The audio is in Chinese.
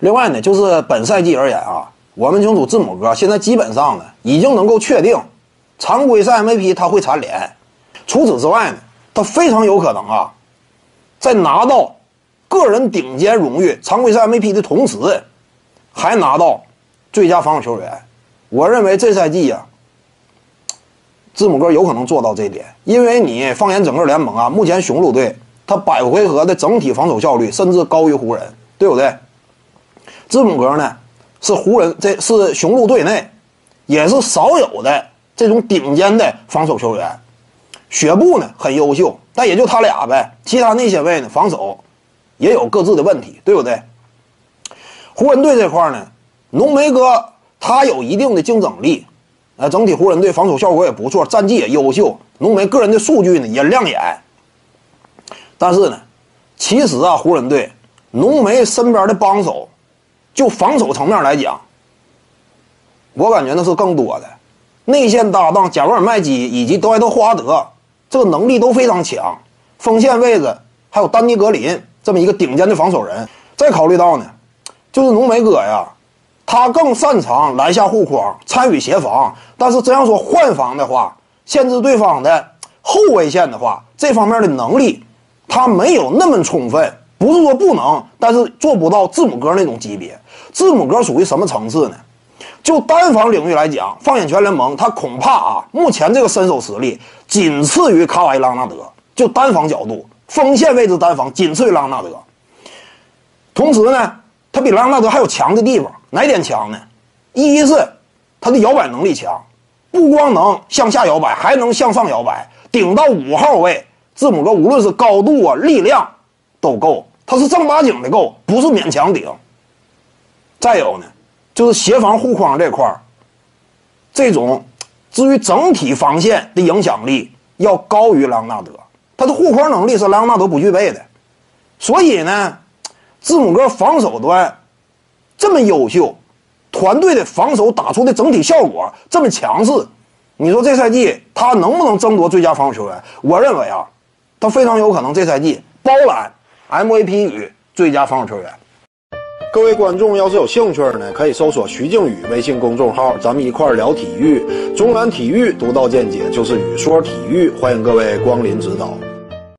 另外呢，就是本赛季而言啊，我们清楚字母哥现在基本上呢已经能够确定，常规赛 MVP 他会蝉联。除此之外呢，他非常有可能啊，在拿到个人顶尖荣誉常规赛 MVP 的同时，还拿到最佳防守球员。我认为这赛季呀，字母哥有可能做到这一点，因为你放眼整个联盟啊，目前雄鹿队他百回合的整体防守效率甚至高于湖人，对不对？字母哥呢，是湖人，这是雄鹿队内也是少有的这种顶尖的防守球员。雪布呢很优秀，但也就他俩呗，其他那些位呢防守也有各自的问题，对不对？湖人队这块呢，浓眉哥他有一定的竞争力，呃，整体湖人队防守效果也不错，战绩也优秀，浓眉个人的数据呢也亮眼。但是呢，其实啊，湖人队浓眉身边的帮手。就防守层面来讲，我感觉那是更多的内线搭档贾维尔麦基以及德怀特霍华德，这个能力都非常强。锋线位置还有丹尼格林这么一个顶尖的防守人。再考虑到呢，就是浓眉哥呀，他更擅长篮下护框、参与协防。但是这样说换防的话，限制对方的后卫线的话，这方面的能力他没有那么充分。不是说不能，但是做不到字母哥那种级别。字母哥属于什么层次呢？就单防领域来讲，放眼全联盟，他恐怕啊，目前这个身手实力仅次于卡瓦伊·朗纳德。就单防角度，锋线位置单防仅次于朗纳德。同时呢，他比朗纳德还有强的地方，哪点强呢？一是他的摇摆能力强，不光能向下摇摆，还能向上摇摆，顶到五号位。字母哥无论是高度啊，力量都够。他是正八经的够，不是勉强顶。再有呢，就是协防护框这块儿，这种至于整体防线的影响力要高于莱昂纳德，他的护框能力是莱昂纳德不具备的。所以呢，字母哥防守端这么优秀，团队的防守打出的整体效果这么强势，你说这赛季他能不能争夺最佳防守球员？我认为啊，他非常有可能这赛季包揽。MVP 与最佳防守球员。各位观众要是有兴趣呢，可以搜索徐静宇微信公众号，咱们一块聊体育。中南体育独到见解就是语说体育，欢迎各位光临指导。